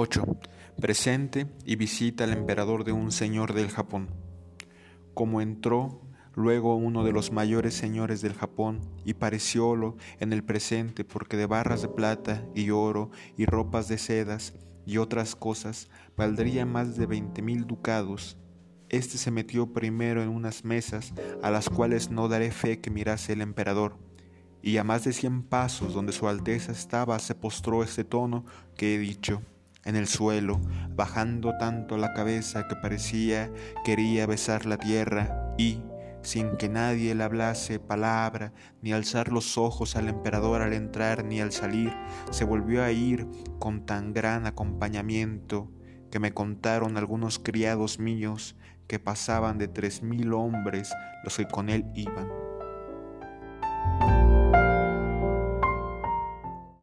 8. Presente y visita al emperador de un señor del Japón. Como entró luego uno de los mayores señores del Japón y pareciólo en el presente porque de barras de plata y oro y ropas de sedas y otras cosas valdría más de veinte mil ducados. Este se metió primero en unas mesas a las cuales no daré fe que mirase el emperador y a más de cien pasos donde su Alteza estaba se postró este tono que he dicho en el suelo, bajando tanto la cabeza que parecía quería besar la tierra y, sin que nadie le hablase palabra, ni alzar los ojos al emperador al entrar ni al salir, se volvió a ir con tan gran acompañamiento que me contaron algunos criados míos que pasaban de tres mil hombres los que con él iban.